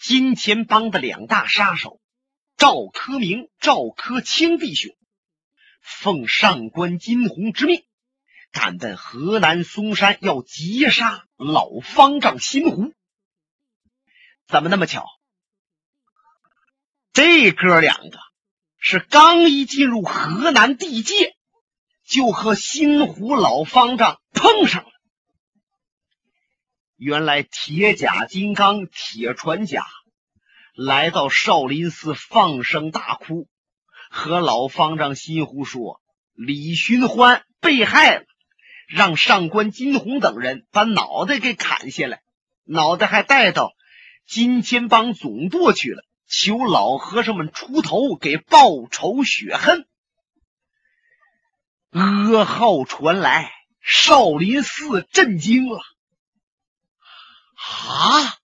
金钱帮的两大杀手赵科明、赵科清弟兄，奉上官金鸿之命，赶奔河南嵩山，要劫杀老方丈新湖。怎么那么巧？这哥两个是刚一进入河南地界，就和新湖老方丈碰上了。原来铁甲金刚、铁船甲来到少林寺放声大哭，和老方丈心湖说：“李寻欢被害了，让上官金鸿等人把脑袋给砍下来，脑袋还带到金钱帮总舵去了。”求老和尚们出头，给报仇雪恨。噩耗传来，少林寺震惊了。啊！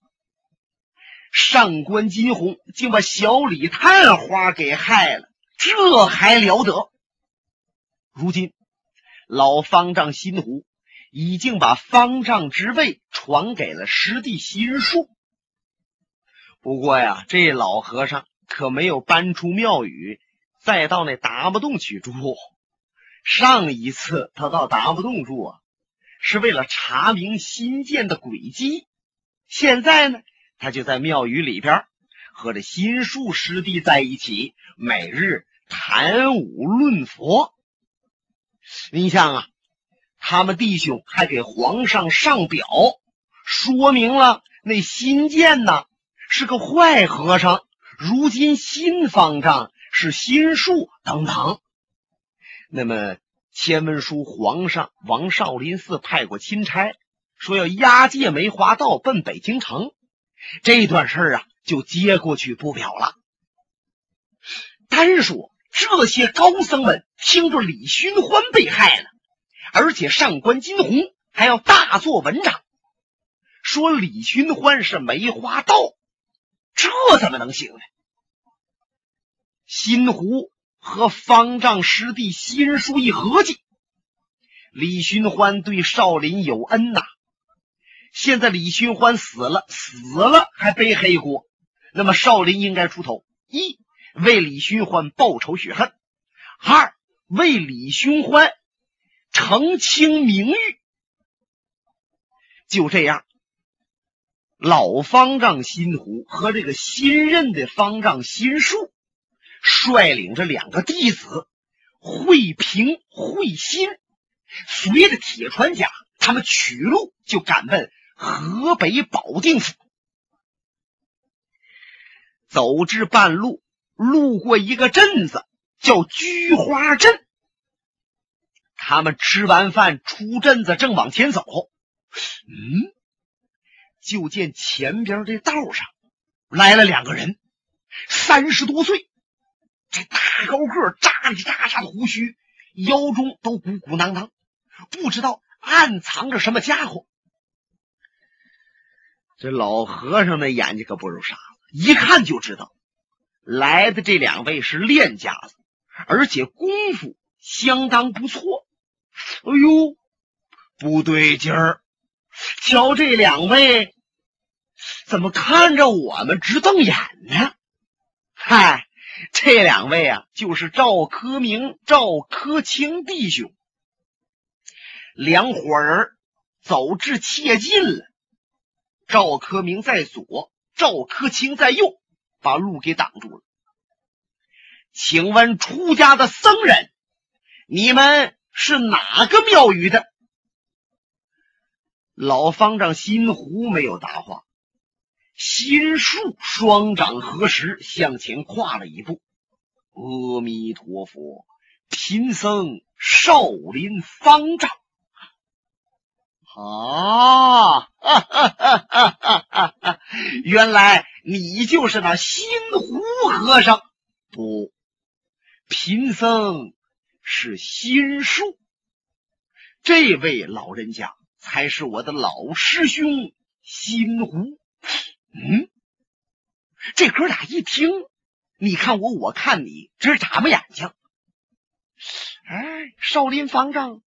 上官金鸿竟把小李探花给害了，这还了得！如今老方丈新湖已经把方丈之位传给了师弟心术。不过呀，这老和尚可没有搬出庙宇，再到那达摩洞去住。上一次他到达摩洞住啊，是为了查明新建的轨迹。现在呢，他就在庙宇里边和这心术师弟在一起，每日谈武论佛。你像啊，他们弟兄还给皇上上表，说明了那新建呢。是个坏和尚，如今新方丈是心术等等。那么前文书，皇上往少林寺派过钦差，说要押解梅花道奔北京城。这段事儿啊，就接过去不表了。单说这些高僧们听着李寻欢被害了，而且上官金鸿还要大做文章，说李寻欢是梅花道。这怎么能行呢？新湖和方丈师弟新书一合计，李寻欢对少林有恩呐。现在李寻欢死了，死了还背黑锅，那么少林应该出头：一为李寻欢报仇雪恨；二为李寻欢澄清名誉。就这样。老方丈新湖和这个新任的方丈新树，率领着两个弟子慧平、慧心，随着铁船甲，他们取路就赶奔河北保定府。走至半路，路过一个镇子，叫菊花镇。他们吃完饭出镇子，正往前走，嗯。就见前边这道上来了两个人，三十多岁，这大高个，扎里扎扎的胡须，腰中都鼓鼓囊囊，不知道暗藏着什么家伙。这老和尚的眼睛可不如傻子，一看就知道来的这两位是练家子，而且功夫相当不错。哎呦，不对劲儿！瞧这两位。怎么看着我们直瞪眼呢？嗨，这两位啊，就是赵科明、赵科清弟兄。两伙人走至切近了，赵科明在左，赵科清在右，把路给挡住了。请问出家的僧人，你们是哪个庙宇的？老方丈心湖没有答话。心术双掌合十，向前跨了一步。阿弥陀佛，贫僧少林方丈。啊，原来你就是那心湖和尚。不，贫僧是心术。这位老人家才是我的老师兄心湖。嗯，这哥俩一听，你看我，我看你，直眨巴眼睛。哎，少林方丈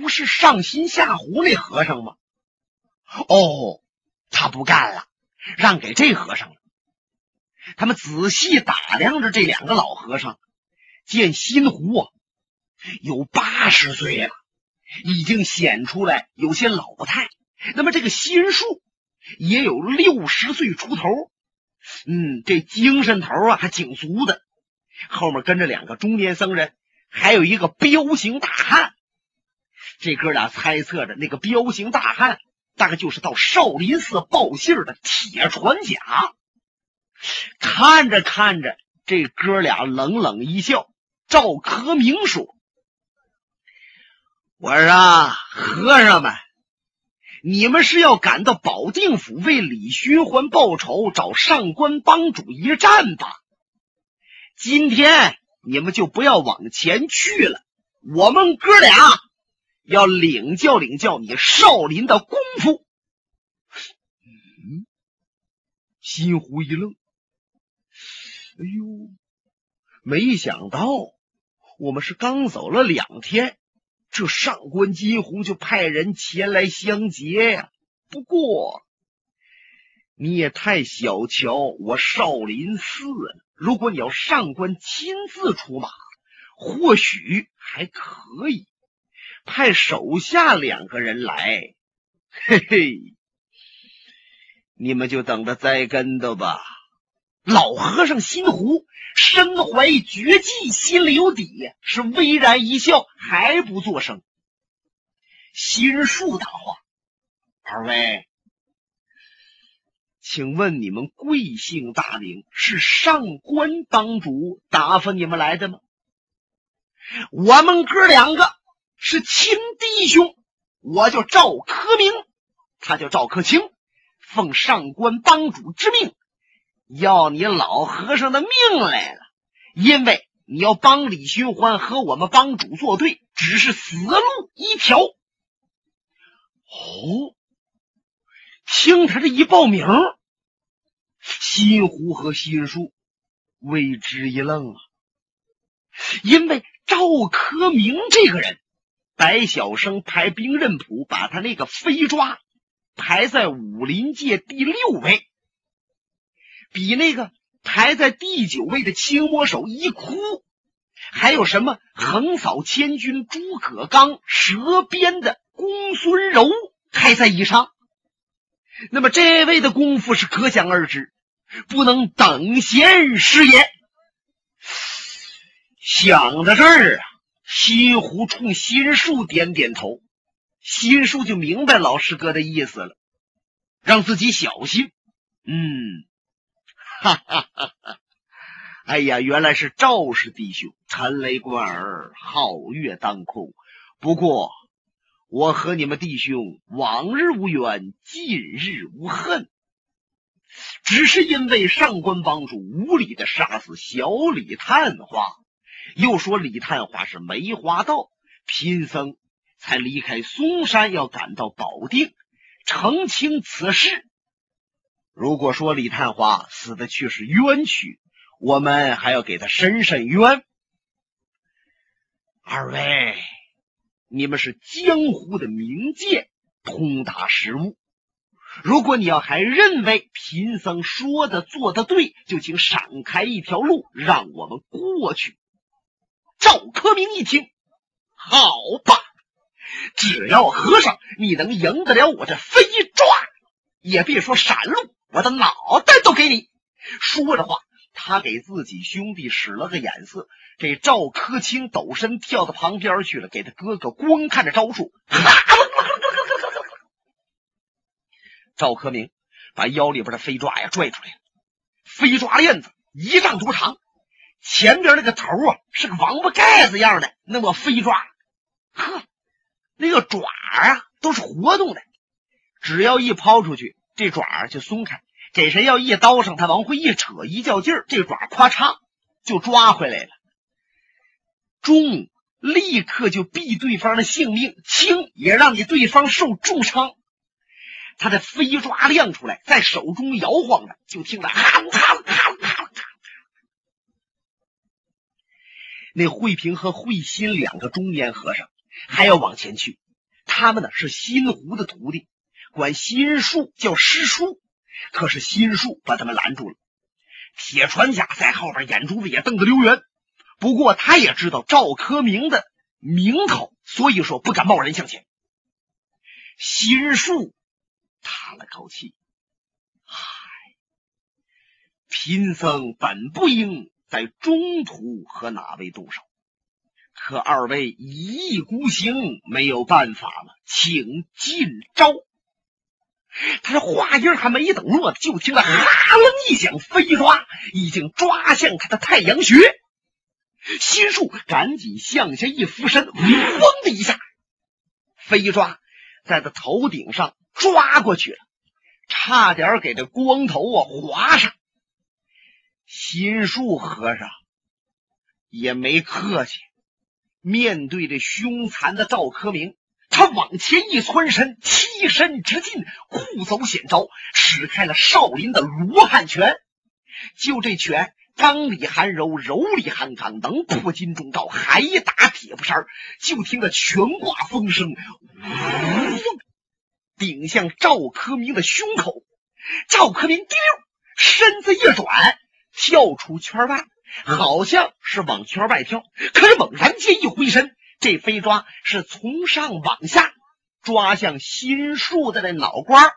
不是上心下湖那和尚吗？哦，他不干了，让给这和尚了。他们仔细打量着这两个老和尚，见新胡啊有八十岁了，已经显出来有些老态。那么这个新树也有六十岁出头，嗯，这精神头啊还挺足的。后面跟着两个中年僧人，还有一个彪形大汉。这哥俩猜测着，那个彪形大汉大概就是到少林寺报信的铁传甲。看着看着，这哥俩冷冷一笑。赵科明说：“我说啊和尚们，你们是要赶到保定府为李寻欢报仇，找上官帮主一战吧？今天你们就不要往前去了，我们哥俩。”要领教领教你少林的功夫。嗯，心湖一愣，哎呦，没想到我们是刚走了两天，这上官金虹就派人前来相劫呀。不过你也太小瞧我少林寺了。如果你要上官亲自出马，或许还可以。派手下两个人来，嘿嘿，你们就等着栽跟头吧。老和尚心湖身怀绝技，心里有底，是微然一笑，还不作声。心术大话，二位，请问你们贵姓大名？是上官帮主打发你们来的吗？我们哥两个。是亲弟兄，我叫赵科明，他叫赵克清，奉上官帮主之命，要你老和尚的命来了。因为你要帮李寻欢和我们帮主作对，只是死路一条。哦，听他这一报名，新湖和新树为之一愣啊，因为赵科明这个人。白晓生排兵刃谱，把他那个飞抓排在武林界第六位，比那个排在第九位的青魔手一哭，还有什么横扫千军诸葛刚、蛇鞭的公孙柔还在以上。那么这位的功夫是可想而知，不能等闲视也。想到这儿啊。新湖冲新树点点头，新树就明白老师哥的意思了，让自己小心。嗯，哈哈哈哈！哎呀，原来是赵氏弟兄，陈雷贯耳，皓月当空。不过，我和你们弟兄往日无冤，近日无恨，只是因为上官帮主无理的杀死小李探花。又说李探花是梅花道，贫僧才离开嵩山，要赶到保定澄清此事。如果说李探花死的却是冤屈，我们还要给他伸伸冤。二位，你们是江湖的名剑，通达时务。如果你要还认为贫僧说的做的对，就请闪开一条路，让我们过去。赵科明一听，好吧，只要和尚你能赢得了我这飞抓，也别说闪路，我的脑袋都给你。说着话，他给自己兄弟使了个眼色，这赵科清抖身跳到旁边去了，给他哥哥光看着招数。赵科明把腰里边的飞抓呀拽出来了，飞抓链子一丈多长。前边那个头啊，是个王八盖子样的，那么飞抓，呵，那个爪啊都是活动的，只要一抛出去，这爪就松开。给谁要一刀上，他往回一扯，一较劲儿，这爪咔嚓就抓回来了。重立刻就毙对方的性命，轻也让你对方受重伤。他的飞抓亮出来，在手中摇晃着，就听着哈哈哈哈。那慧平和慧心两个中年和尚还要往前去，他们呢是新湖的徒弟，管心术叫师叔。可是心术把他们拦住了。铁船甲在后边，眼珠子也瞪得溜圆。不过他也知道赵科明的名头，所以说不敢贸然向前。心术叹了口气：“唉，贫僧本不应在中途和哪位动手，可二位一意孤行，没有办法了，请进招。”他这话音还没等落，就听到“哈楞”一响，飞抓已经抓向他的太阳穴。心术赶紧向下一俯身，嗡的一下，飞抓在他头顶上抓过去了，差点给这光头啊划上。心术和尚也没客气，面对着凶残的赵科明。他往前一窜身，欺身直进，酷走险招，使开了少林的罗汉拳。就这拳，刚里含柔，柔里含刚，能破金钟罩，还打铁布衫。就听得拳挂风声，呜，顶向赵科明的胸口。赵科明滴溜，身子一转，跳出圈外，好像是往圈外跳。可是猛然间一回身。这飞抓是从上往下抓向心树的那脑瓜，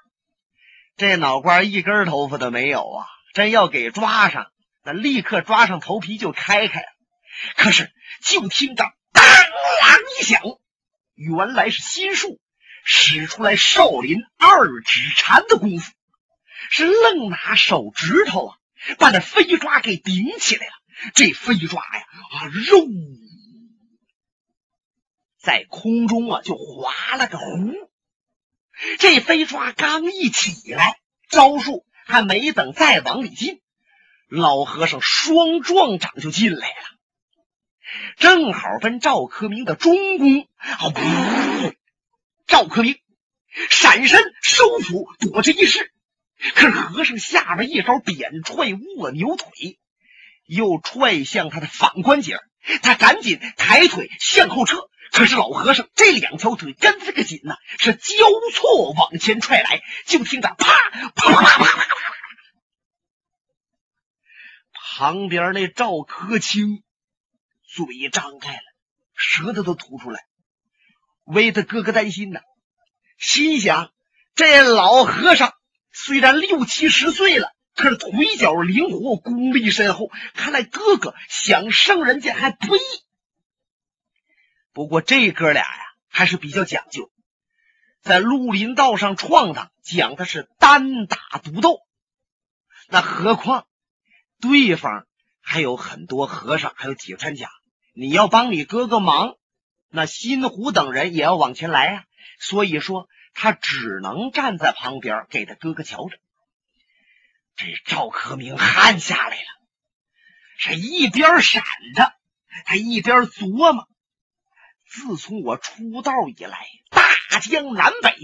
这脑瓜一根头发都没有啊！真要给抓上，那立刻抓上头皮就开开了。可是就听着当啷一响，原来是心树使出来少林二指禅的功夫，是愣拿手指头啊，把那飞抓给顶起来了。这飞抓呀，啊肉。在空中啊，就划了个弧。这飞抓刚一起来，招数还没等再往里进，老和尚双壮掌就进来了，正好奔赵克明的中宫。赵克明闪身收腹躲这一试，可是和尚下边一招扁踹卧牛腿，又踹向他的反关节，他赶紧抬腿向后撤。可是老和尚这两条腿跟这个紧呐，是交错往前踹来，就听着啪啪啪啪啪啪，旁边那赵科清嘴张开了，舌头都吐出来，为他哥哥担心呢，心想这老和尚虽然六七十岁了，可是腿脚灵活，功力深厚，看来哥哥想胜人家还不易。不过这哥俩呀还是比较讲究，在绿林道上闯荡，讲的是单打独斗。那何况对方还有很多和尚，还有铁穿甲，你要帮你哥哥忙，那新虎等人也要往前来啊。所以说，他只能站在旁边给他哥哥瞧着。这赵克明汗下来了，是一边闪着，他一边琢磨。自从我出道以来，大江南北、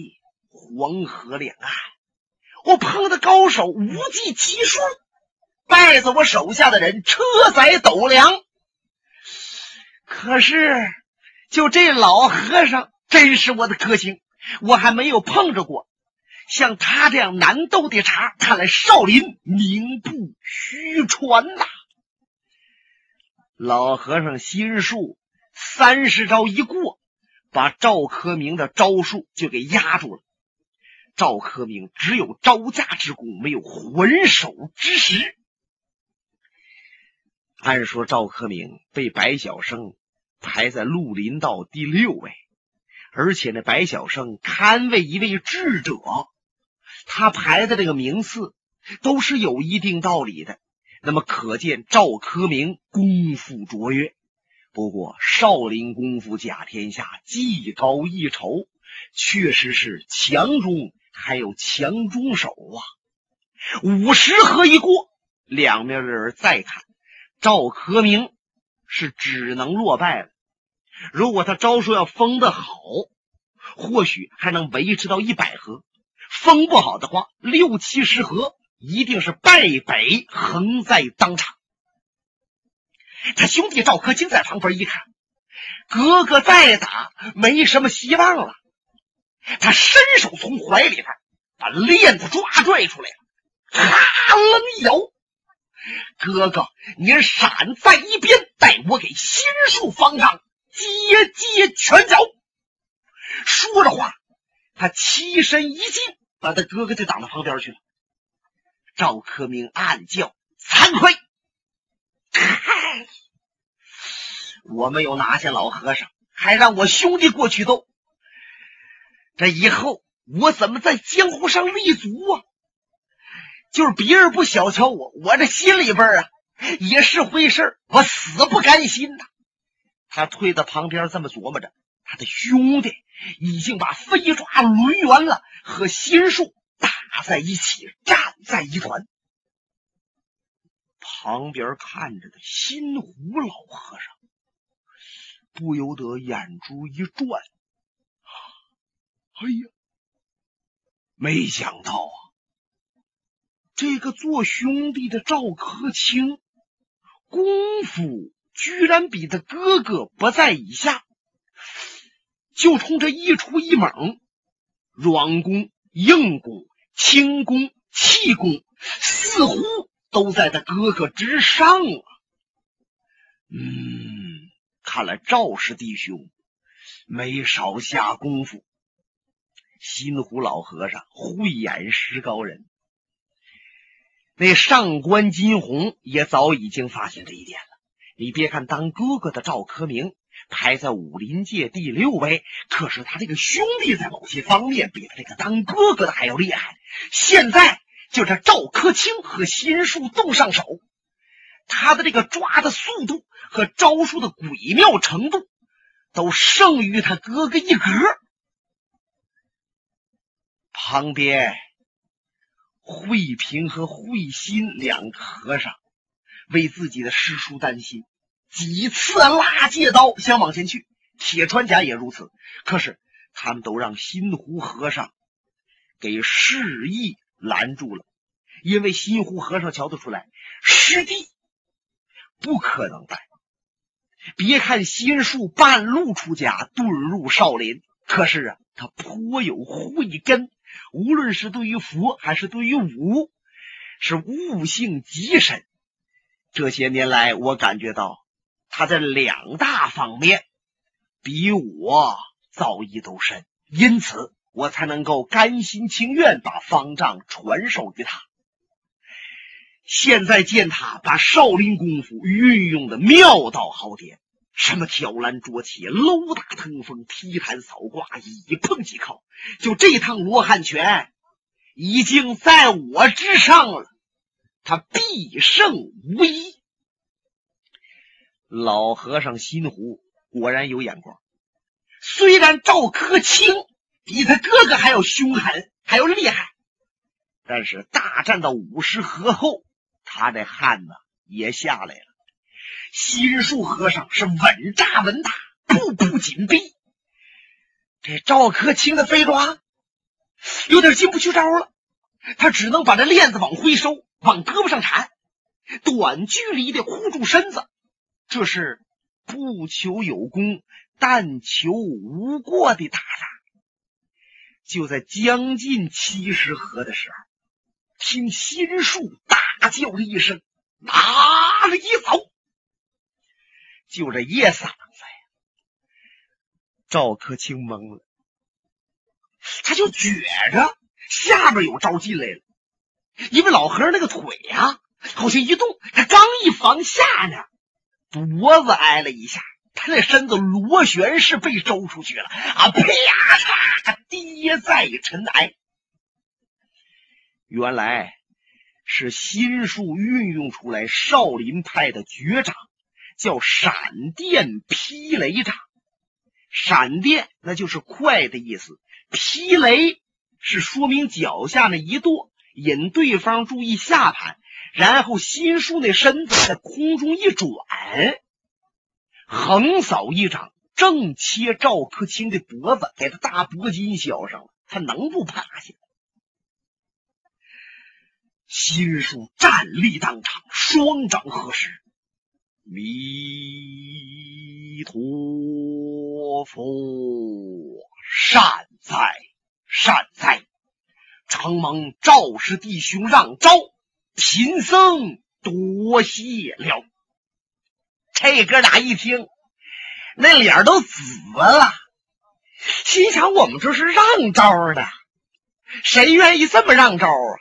黄河两岸，我碰的高手无计其数，败在我手下的人车载斗量。可是，就这老和尚真是我的克星，我还没有碰着过像他这样难斗的茬。看来少林名不虚传呐！老和尚心术。三十招一过，把赵科明的招数就给压住了。赵科明只有招架之功，没有还手之时。按说赵科明被白晓生排在绿林道第六位，而且那白晓生堪为一位智者，他排的这个名次都是有一定道理的。那么可见赵科明功夫卓越。不过，少林功夫甲天下，技高一筹，确实是强中还有强中手啊！五十合一过，两面的人再看，赵科明是只能落败了。如果他招数要封的好，或许还能维持到一百合；封不好的话，六七十合一定是败北横在当场。他兄弟赵克清在旁边一看，哥哥再打没什么希望了。他伸手从怀里边把链子抓拽出来了，哈楞一摇，哥哥，您闪在一边，待我给心术方丈接接拳脚。说着话，他起身一进，把他哥哥就挡到旁边去了。赵克明暗叫惭愧，嗨，我没有拿下老和尚，还让我兄弟过去斗，这以后我怎么在江湖上立足啊？就是别人不小瞧我，我这心里边啊也是回事我死不甘心呐。他退到旁边这么琢磨着，他的兄弟已经把飞爪抡圆了，和心术打在一起，战在一团。旁边看着的新湖老和尚不由得眼珠一转，哎呀，没想到啊！这个做兄弟的赵克清，功夫居然比他哥哥不在以下，就冲这一出一猛，软功、硬功、轻功、气功，似乎都在他哥哥之上啊！嗯，看来赵氏弟兄没少下功夫。新湖老和尚慧眼识高人。那上官金鸿也早已经发现这一点。你别看当哥哥的赵科明排在武林界第六位，可是他这个兄弟在某些方面比他这个当哥哥的还要厉害。现在就这赵科清和心术动上手，他的这个抓的速度和招数的诡妙程度，都胜于他哥哥一格。旁边。慧平和慧心两个和尚为自己的师叔担心，几次拉借刀想往前去。铁川甲也如此，可是他们都让新湖和尚给示意拦住了。因为新湖和尚瞧得出来，师弟不可能带。别看心术半路出家，遁入少林，可是啊，他颇有慧根。无论是对于佛还是对于武，是悟性极深。这些年来，我感觉到他在两大方面比我造诣都深，因此我才能够甘心情愿把方丈传授于他。现在见他把少林功夫运用的妙到好点。什么挑篮捉起、搂打腾风、踢弹扫挂，一碰即靠。就这趟罗汉拳，已经在我之上了，他必胜无疑。老和尚心湖果然有眼光。虽然赵克清比他哥哥还要凶狠，还要厉害，但是大战到五十合后，他的汗呢也下来了。心术和尚是稳扎稳打，步步紧逼。这赵克清的飞爪有点进不去招了，他只能把这链子往回收，往胳膊上缠，短距离的护住身子。这是不求有功，但求无过的打法。就在将近七十合的时候，听心术大叫了一声：“啊，了一走！”就这一嗓子呀，赵克清懵了，他就觉着下边有招进来了，因为老和尚那个腿呀，好像一动，他刚一防下呢，脖子挨了一下，他那身子螺旋式被周出去了，啊，啪嚓，他跌在尘埃。原来是心术运用出来少林派的绝掌。叫闪电劈雷掌，闪电那就是快的意思，劈雷是说明脚下那一跺，引对方注意下盘，然后心术那身子在空中一转，横扫一掌，正切赵克清的脖子，给他大脖筋削上了，他能不趴下？心术站立当场，双掌合十。弥陀佛，善哉善哉！承蒙赵氏弟兄让招，贫僧多谢了。这哥俩一听，那脸都紫了，心想：我们这是让招的，谁愿意这么让招啊？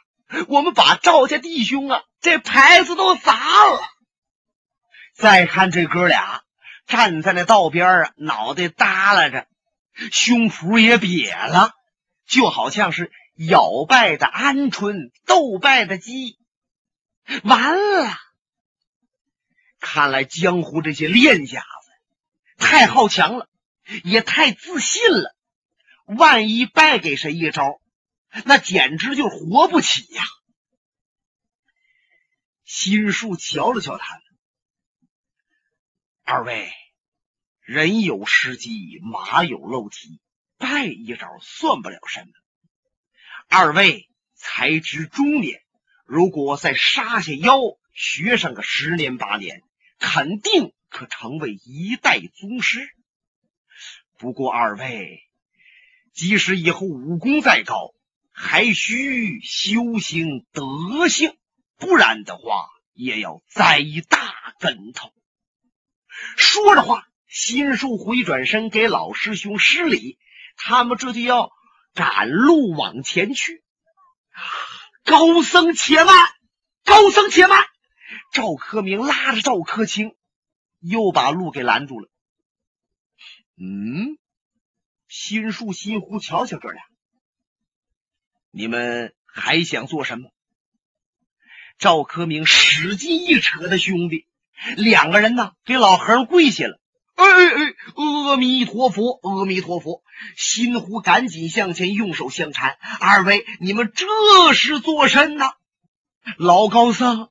我们把赵家弟兄啊，这牌子都砸了。再看这哥俩站在那道边啊，脑袋耷拉着，胸脯也瘪了，就好像是咬败的鹌鹑，斗败的鸡。完了！看来江湖这些练家子太好强了，也太自信了。万一败给谁一招，那简直就活不起呀！心术瞧了瞧他们，二位人有失机，马有漏蹄，败一招算不了什么。二位才知中年。如果再杀下妖，学上个十年八年，肯定可成为一代宗师。不过二位，即使以后武功再高，还需修行德性，不然的话，也要栽一大跟头。说着话，心术回转身给老师兄施礼，他们这就要赶路往前去。高僧且慢，高僧且慢！赵克明拉着赵克清，又把路给拦住了。嗯，心术心湖，瞧瞧哥俩，你们还想做什么？赵克明使劲一扯他兄弟，两个人呢，给老和尚跪下了。哎哎哎！阿弥陀佛，阿弥陀佛！心湖赶紧向前，用手相搀。二位，你们这是做甚呢？老高僧，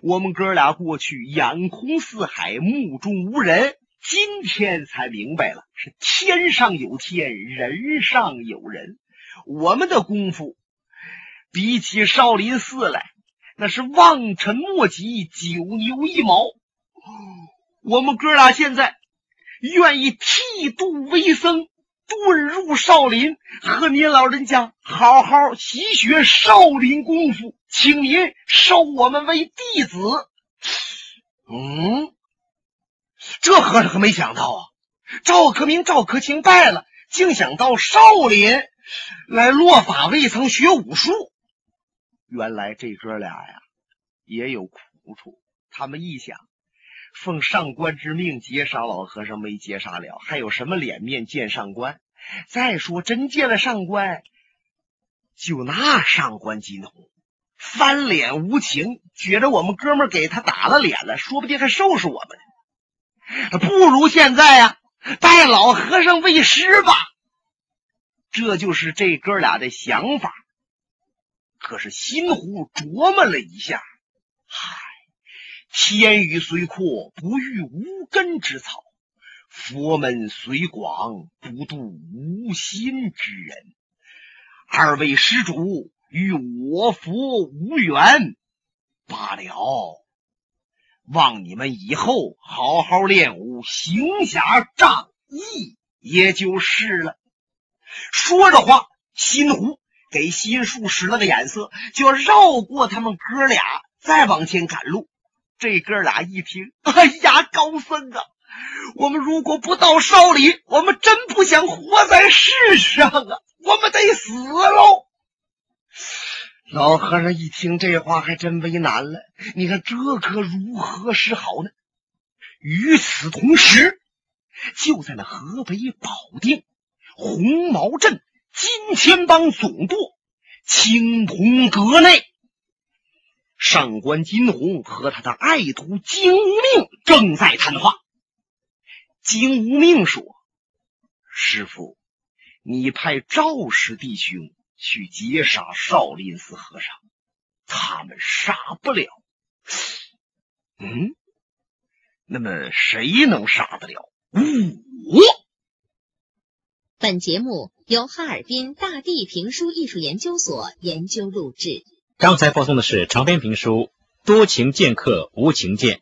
我们哥俩过去眼空四海，目中无人，今天才明白了，是天上有天，人上有人。我们的功夫比起少林寺来，那是望尘莫及，九牛一毛。我们哥俩现在。愿意剃度为僧，遁入少林，和您老人家好好习学少林功夫，请您收我们为弟子。嗯，这和尚可没想到啊！赵克明、赵克清败了，竟想到少林来落法，未曾学武术。原来这哥俩呀，也有苦处。他们一想。奉上官之命劫杀老和尚没劫杀了，还有什么脸面见上官？再说真见了上官，就那上官金虹翻脸无情，觉得我们哥们给他打了脸了，说不定还收拾我们呢。不如现在呀，拜老和尚为师吧。这就是这哥俩的想法。可是心湖琢磨了一下，嗨。天雨虽阔，不遇无根之草；佛门虽广，不渡无心之人。二位施主与我佛无缘罢了，望你们以后好好练武，行侠仗义，也就是了。说着话，心湖给心术使了个眼色，就绕过他们哥俩，再往前赶路。这哥俩一听，哎呀，高僧啊，我们如果不到少林，我们真不想活在世上啊，我们得死喽！老和尚一听这话，还真为难了。你看这可如何是好呢？与此同时，就在那河北保定红毛镇金钱帮总舵青铜阁内。上官金虹和他的爱徒金无命正在谈话。金无命说：“师傅，你派赵氏弟兄去劫杀少林寺和尚，他们杀不了。嗯，那么谁能杀得了我？”本节目由哈尔滨大地评书艺术研究所研究录制。刚才播送的是长篇评书《多情剑客无情剑》。